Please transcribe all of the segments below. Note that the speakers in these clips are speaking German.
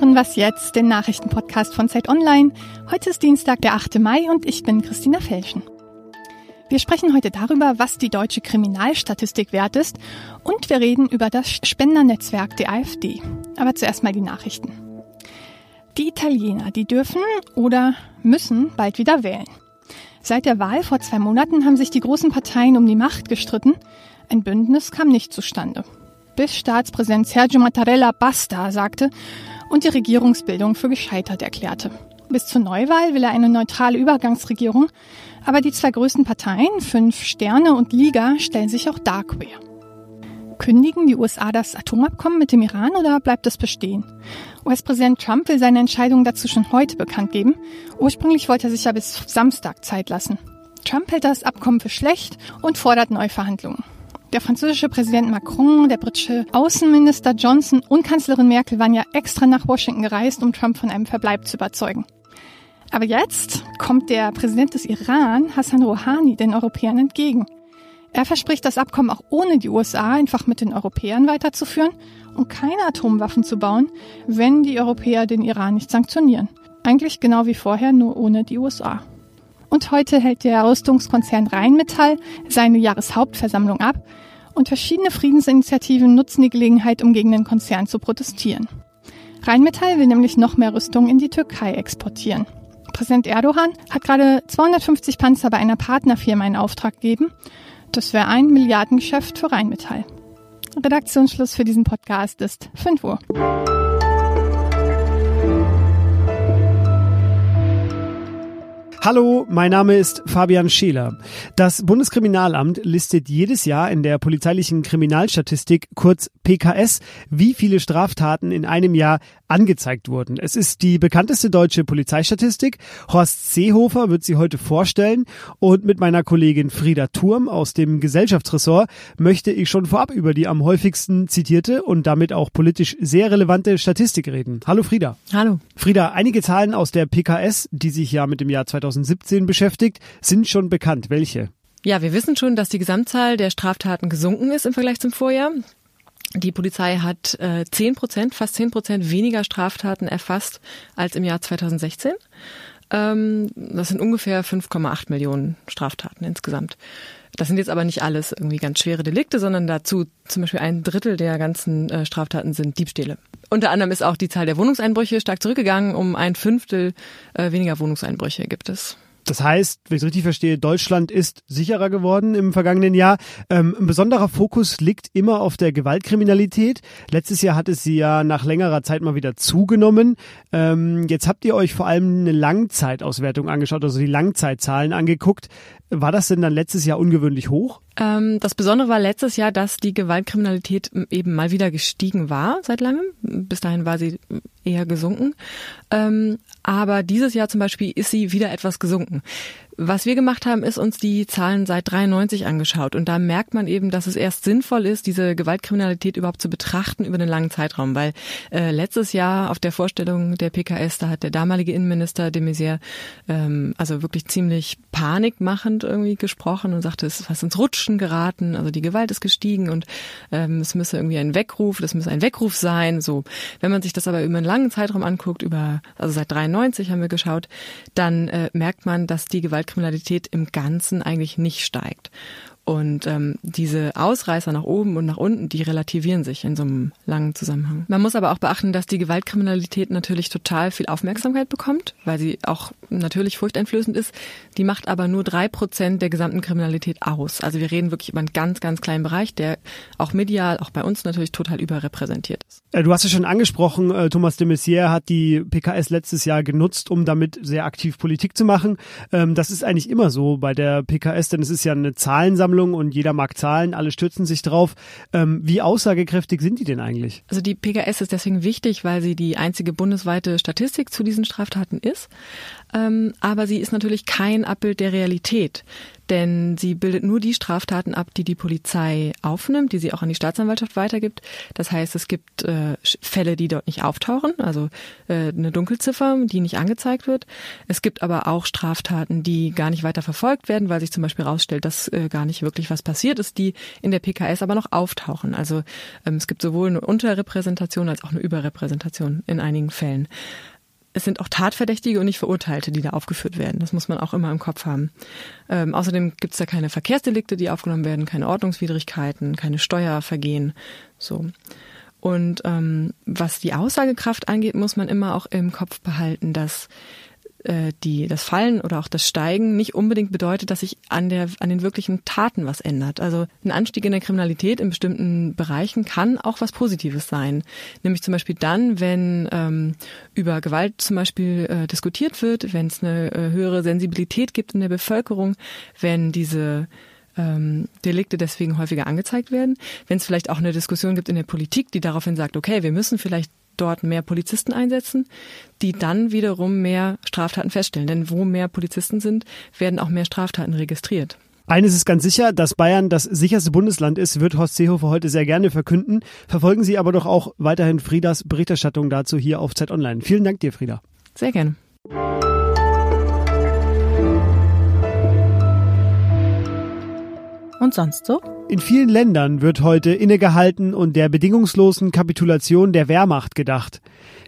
hören Was jetzt, den Nachrichtenpodcast von Zeit Online. Heute ist Dienstag, der 8. Mai und ich bin Christina Felschen. Wir sprechen heute darüber, was die deutsche Kriminalstatistik wert ist und wir reden über das Spendernetzwerk der AfD. Aber zuerst mal die Nachrichten. Die Italiener, die dürfen oder müssen bald wieder wählen. Seit der Wahl vor zwei Monaten haben sich die großen Parteien um die Macht gestritten. Ein Bündnis kam nicht zustande. Bis Staatspräsident Sergio Mattarella basta sagte und die Regierungsbildung für gescheitert erklärte. Bis zur Neuwahl will er eine neutrale Übergangsregierung, aber die zwei größten Parteien, Fünf Sterne und Liga, stellen sich auch da quer. Kündigen die USA das Atomabkommen mit dem Iran oder bleibt es bestehen? US-Präsident Trump will seine Entscheidung dazu schon heute bekannt geben. Ursprünglich wollte er sich ja bis Samstag Zeit lassen. Trump hält das Abkommen für schlecht und fordert Neuverhandlungen. Der französische Präsident Macron, der britische Außenminister Johnson und Kanzlerin Merkel waren ja extra nach Washington gereist, um Trump von einem Verbleib zu überzeugen. Aber jetzt kommt der Präsident des Iran, Hassan Rouhani, den Europäern entgegen. Er verspricht, das Abkommen auch ohne die USA einfach mit den Europäern weiterzuführen und keine Atomwaffen zu bauen, wenn die Europäer den Iran nicht sanktionieren. Eigentlich genau wie vorher, nur ohne die USA. Und heute hält der Rüstungskonzern Rheinmetall seine Jahreshauptversammlung ab und verschiedene Friedensinitiativen nutzen die Gelegenheit, um gegen den Konzern zu protestieren. Rheinmetall will nämlich noch mehr Rüstung in die Türkei exportieren. Präsident Erdogan hat gerade 250 Panzer bei einer Partnerfirma in Auftrag gegeben. Das wäre ein Milliardengeschäft für Rheinmetall. Redaktionsschluss für diesen Podcast ist 5 Uhr. Hallo, mein Name ist Fabian Scheler. Das Bundeskriminalamt listet jedes Jahr in der polizeilichen Kriminalstatistik, kurz PKS, wie viele Straftaten in einem Jahr angezeigt wurden. Es ist die bekannteste deutsche Polizeistatistik. Horst Seehofer wird sie heute vorstellen und mit meiner Kollegin Frieda Turm aus dem Gesellschaftsressort möchte ich schon vorab über die am häufigsten zitierte und damit auch politisch sehr relevante Statistik reden. Hallo Frieda. Hallo. Frieda, einige Zahlen aus der PKS, die sich ja mit dem Jahr 2000 2017 beschäftigt, sind schon bekannt. Welche? Ja, wir wissen schon, dass die Gesamtzahl der Straftaten gesunken ist im Vergleich zum Vorjahr. Die Polizei hat äh, 10 Prozent, fast 10 Prozent weniger Straftaten erfasst als im Jahr 2016. Ähm, das sind ungefähr 5,8 Millionen Straftaten insgesamt. Das sind jetzt aber nicht alles irgendwie ganz schwere Delikte, sondern dazu zum Beispiel ein Drittel der ganzen äh, Straftaten sind Diebstähle. Unter anderem ist auch die Zahl der Wohnungseinbrüche stark zurückgegangen. Um ein Fünftel äh, weniger Wohnungseinbrüche gibt es. Das heißt, wenn ich es richtig verstehe, Deutschland ist sicherer geworden im vergangenen Jahr. Ähm, ein besonderer Fokus liegt immer auf der Gewaltkriminalität. Letztes Jahr hat es sie ja nach längerer Zeit mal wieder zugenommen. Ähm, jetzt habt ihr euch vor allem eine Langzeitauswertung angeschaut, also die Langzeitzahlen angeguckt. War das denn dann letztes Jahr ungewöhnlich hoch? Ähm, das Besondere war letztes Jahr, dass die Gewaltkriminalität eben mal wieder gestiegen war seit langem. Bis dahin war sie eher gesunken. Ähm, aber dieses Jahr zum Beispiel ist sie wieder etwas gesunken. Was wir gemacht haben, ist uns die Zahlen seit 93 angeschaut. Und da merkt man eben, dass es erst sinnvoll ist, diese Gewaltkriminalität überhaupt zu betrachten über einen langen Zeitraum, weil äh, letztes Jahr auf der Vorstellung der PKS, da hat der damalige Innenminister de Maizière ähm, also wirklich ziemlich panikmachend irgendwie gesprochen und sagte, es ist was ins Rutschen geraten, also die Gewalt ist gestiegen und ähm, es müsse irgendwie ein Weckruf, das müsse ein Weckruf sein. So, wenn man sich das aber über einen langen Zeitraum anguckt, über also seit 93 haben wir geschaut, dann äh, merkt man, dass die Gewalt Kriminalität im Ganzen eigentlich nicht steigt. Und ähm, diese Ausreißer nach oben und nach unten, die relativieren sich in so einem langen Zusammenhang. Man muss aber auch beachten, dass die Gewaltkriminalität natürlich total viel Aufmerksamkeit bekommt, weil sie auch natürlich furchteinflößend ist. Die macht aber nur drei Prozent der gesamten Kriminalität aus. Also wir reden wirklich über einen ganz, ganz kleinen Bereich, der auch medial, auch bei uns natürlich total überrepräsentiert ist. Äh, du hast es schon angesprochen, äh, Thomas de Maizière hat die PKS letztes Jahr genutzt, um damit sehr aktiv Politik zu machen. Ähm, das ist eigentlich immer so bei der PKS, denn es ist ja eine Zahlensammlung Versammlung und jeder mag Zahlen, alle stürzen sich drauf. Ähm, wie aussagekräftig sind die denn eigentlich? Also die PKS ist deswegen wichtig, weil sie die einzige bundesweite Statistik zu diesen Straftaten ist. Ähm, aber sie ist natürlich kein Abbild der Realität. Denn sie bildet nur die Straftaten ab, die die Polizei aufnimmt, die sie auch an die Staatsanwaltschaft weitergibt. Das heißt, es gibt äh, Fälle, die dort nicht auftauchen, also äh, eine Dunkelziffer, die nicht angezeigt wird. Es gibt aber auch Straftaten, die gar nicht weiter verfolgt werden, weil sich zum Beispiel herausstellt, dass äh, gar nicht wirklich was passiert ist, die in der PKS aber noch auftauchen. Also ähm, es gibt sowohl eine Unterrepräsentation als auch eine Überrepräsentation in einigen Fällen es sind auch Tatverdächtige und nicht Verurteilte, die da aufgeführt werden. Das muss man auch immer im Kopf haben. Ähm, außerdem gibt es da keine Verkehrsdelikte, die aufgenommen werden, keine Ordnungswidrigkeiten, keine Steuervergehen. So. Und ähm, was die Aussagekraft angeht, muss man immer auch im Kopf behalten, dass äh, die, das Fallen oder auch das Steigen nicht unbedingt bedeutet, dass sich an, der, an den wirklichen Taten was ändert. Also ein Anstieg in der Kriminalität in bestimmten Bereichen kann auch was Positives sein. Nämlich zum Beispiel dann, wenn ähm, über Gewalt zum Beispiel äh, diskutiert wird, wenn es eine äh, höhere Sensibilität gibt in der Bevölkerung, wenn diese ähm, Delikte deswegen häufiger angezeigt werden. Wenn es vielleicht auch eine Diskussion gibt in der Politik, die daraufhin sagt, okay, wir müssen vielleicht dort mehr Polizisten einsetzen, die dann wiederum mehr Straftaten feststellen. Denn wo mehr Polizisten sind, werden auch mehr Straftaten registriert. Eines ist ganz sicher, dass Bayern das sicherste Bundesland ist, wird Horst Seehofer heute sehr gerne verkünden. Verfolgen Sie aber doch auch weiterhin Friedas Berichterstattung dazu hier auf Zeit Online. Vielen Dank dir, Frieda. Sehr gerne. Und sonst so? In vielen Ländern wird heute innegehalten und der bedingungslosen Kapitulation der Wehrmacht gedacht.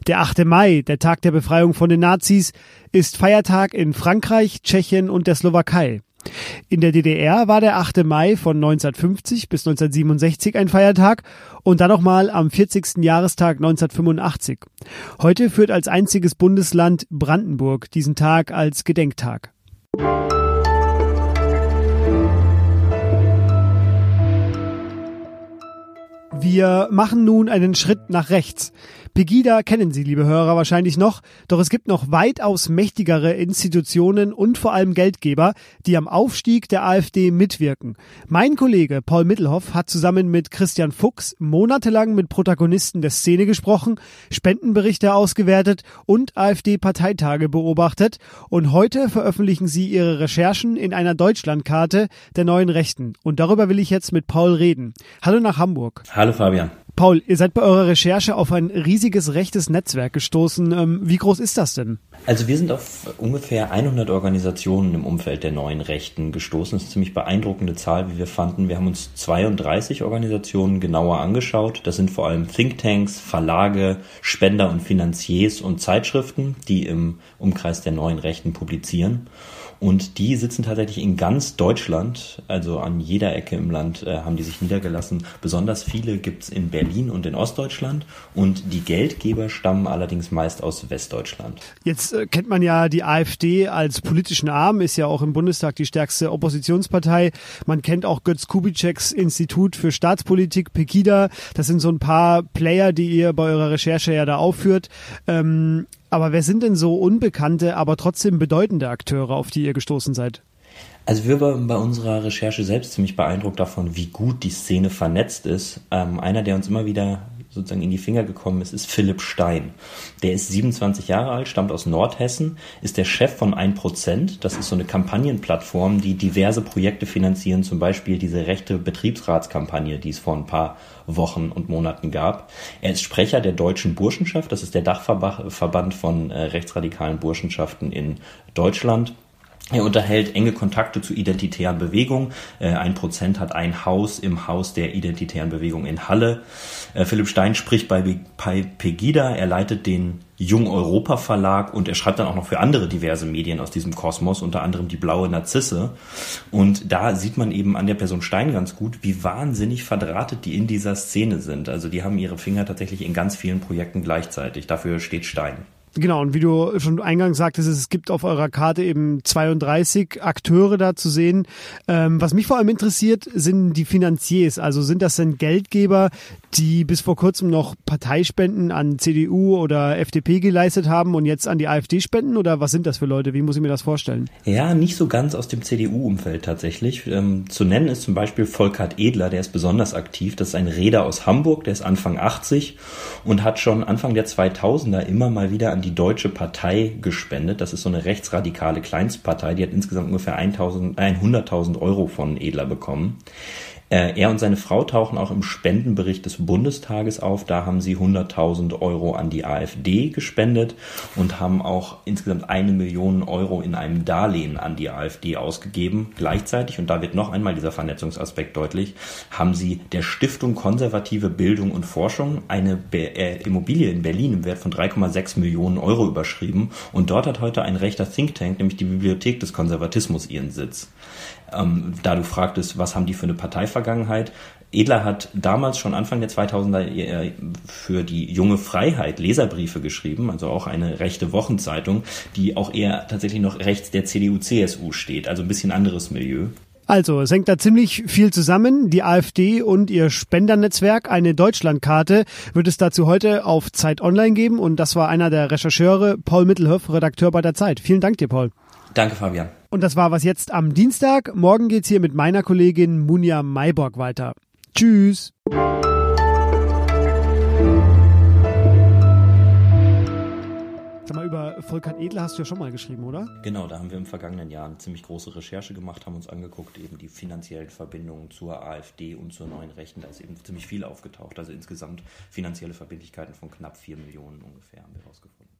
Der 8. Mai, der Tag der Befreiung von den Nazis, ist Feiertag in Frankreich, Tschechien und der Slowakei. In der DDR war der 8. Mai von 1950 bis 1967 ein Feiertag und dann nochmal am 40. Jahrestag 1985. Heute führt als einziges Bundesland Brandenburg diesen Tag als Gedenktag. Wir machen nun einen Schritt nach rechts. Pegida kennen Sie, liebe Hörer, wahrscheinlich noch, doch es gibt noch weitaus mächtigere Institutionen und vor allem Geldgeber, die am Aufstieg der AfD mitwirken. Mein Kollege Paul Mittelhoff hat zusammen mit Christian Fuchs monatelang mit Protagonisten der Szene gesprochen, Spendenberichte ausgewertet und AfD-Parteitage beobachtet und heute veröffentlichen sie ihre Recherchen in einer Deutschlandkarte der neuen Rechten. Und darüber will ich jetzt mit Paul reden. Hallo nach Hamburg. Hallo Fabian. Paul, ihr seid bei eurer Recherche auf ein riesiges rechtes Netzwerk gestoßen. Ähm, wie groß ist das denn? Also wir sind auf ungefähr 100 Organisationen im Umfeld der neuen Rechten gestoßen. Das ist eine ziemlich beeindruckende Zahl, wie wir fanden. Wir haben uns 32 Organisationen genauer angeschaut. Das sind vor allem Thinktanks, Verlage, Spender und Finanziers und Zeitschriften, die im Umkreis der neuen Rechten publizieren. Und die sitzen tatsächlich in ganz Deutschland, also an jeder Ecke im Land äh, haben die sich niedergelassen. Besonders viele gibt's in Berlin und in Ostdeutschland. Und die Geldgeber stammen allerdings meist aus Westdeutschland. Jetzt äh, kennt man ja die AfD als politischen Arm, ist ja auch im Bundestag die stärkste Oppositionspartei. Man kennt auch Götz Kubitscheks Institut für Staatspolitik, Pegida. Das sind so ein paar Player, die ihr bei eurer Recherche ja da aufführt. Ähm, aber wer sind denn so unbekannte, aber trotzdem bedeutende Akteure, auf die ihr gestoßen seid? Also wir waren bei unserer Recherche selbst ziemlich beeindruckt davon, wie gut die Szene vernetzt ist. Ähm, einer, der uns immer wieder sozusagen in die Finger gekommen ist, ist Philipp Stein. Der ist 27 Jahre alt, stammt aus Nordhessen, ist der Chef von 1%. Das ist so eine Kampagnenplattform, die diverse Projekte finanzieren, zum Beispiel diese rechte Betriebsratskampagne, die es vor ein paar Wochen und Monaten gab. Er ist Sprecher der Deutschen Burschenschaft, das ist der Dachverband von äh, rechtsradikalen Burschenschaften in Deutschland. Er unterhält enge Kontakte zu identitären Bewegungen. Äh, ein Prozent hat ein Haus im Haus der identitären Bewegung in Halle. Äh, Philipp Stein spricht bei, bei Pegida. Er leitet den Jung Europa Verlag und er schreibt dann auch noch für andere diverse Medien aus diesem Kosmos, unter anderem die Blaue Narzisse. Und da sieht man eben an der Person Stein ganz gut, wie wahnsinnig verdrahtet die in dieser Szene sind. Also die haben ihre Finger tatsächlich in ganz vielen Projekten gleichzeitig. Dafür steht Stein. Genau, und wie du schon eingangs sagtest, es gibt auf eurer Karte eben 32 Akteure da zu sehen. Ähm, was mich vor allem interessiert, sind die Finanziers. Also sind das denn Geldgeber, die bis vor kurzem noch Parteispenden an CDU oder FDP geleistet haben und jetzt an die AfD spenden? Oder was sind das für Leute? Wie muss ich mir das vorstellen? Ja, nicht so ganz aus dem CDU-Umfeld tatsächlich. Ähm, zu nennen ist zum Beispiel Volkert Edler, der ist besonders aktiv. Das ist ein Räder aus Hamburg, der ist Anfang 80 und hat schon Anfang der 2000er immer mal wieder an an die Deutsche Partei gespendet. Das ist so eine rechtsradikale Kleinstpartei, die hat insgesamt ungefähr 100.000 Euro von Edler bekommen. Äh, er und seine Frau tauchen auch im Spendenbericht des Bundestages auf. Da haben sie 100.000 Euro an die AfD gespendet und haben auch insgesamt eine Million Euro in einem Darlehen an die AfD ausgegeben. Gleichzeitig, und da wird noch einmal dieser Vernetzungsaspekt deutlich, haben sie der Stiftung Konservative Bildung und Forschung eine Be äh, Immobilie in Berlin im Wert von 3,6 Millionen Euro überschrieben. Und dort hat heute ein rechter Think Tank, nämlich die Bibliothek des Konservatismus, ihren Sitz. Ähm, da du fragtest, was haben die für eine Parteivergangenheit? Edler hat damals schon Anfang der 2000er äh, für die junge Freiheit Leserbriefe geschrieben, also auch eine rechte Wochenzeitung, die auch eher tatsächlich noch rechts der CDU-CSU steht, also ein bisschen anderes Milieu. Also, es hängt da ziemlich viel zusammen. Die AfD und ihr Spendernetzwerk, eine Deutschlandkarte, wird es dazu heute auf Zeit Online geben. Und das war einer der Rechercheure, Paul Mittelhoff, Redakteur bei der Zeit. Vielen Dank dir, Paul. Danke, Fabian. Und das war was jetzt am Dienstag. Morgen geht's hier mit meiner Kollegin Munja Mayborg weiter. Tschüss. Sag mal, über Volkert Edler hast du ja schon mal geschrieben, oder? Genau, da haben wir im vergangenen Jahr eine ziemlich große Recherche gemacht, haben uns angeguckt, eben die finanziellen Verbindungen zur AfD und zur neuen Rechten. Da ist eben ziemlich viel aufgetaucht. Also insgesamt finanzielle Verbindlichkeiten von knapp vier Millionen ungefähr haben wir rausgefunden.